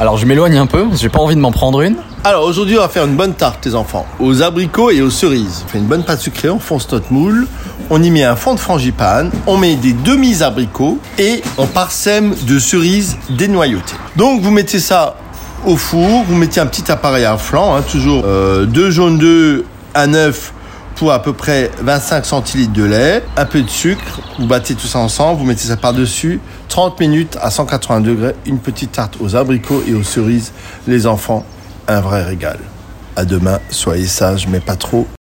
Alors je m'éloigne un peu, j'ai pas envie de m'en prendre une. Alors aujourd'hui, on va faire une bonne tarte, les enfants, aux abricots et aux cerises. On fait une bonne pâte sucrée, on fonce notre moule, on y met un fond de frangipane, on met des demi-abricots et on parsème de cerises dénoyautées. Donc vous mettez ça au four, vous mettez un petit appareil à flanc, hein, toujours euh, deux jaunes d'œufs à neuf à peu près 25 centilitres de lait, un peu de sucre, vous battez tout ça ensemble, vous mettez ça par-dessus, 30 minutes à 180 degrés, une petite tarte aux abricots et aux cerises. Les enfants, un vrai régal. À demain, soyez sages, mais pas trop.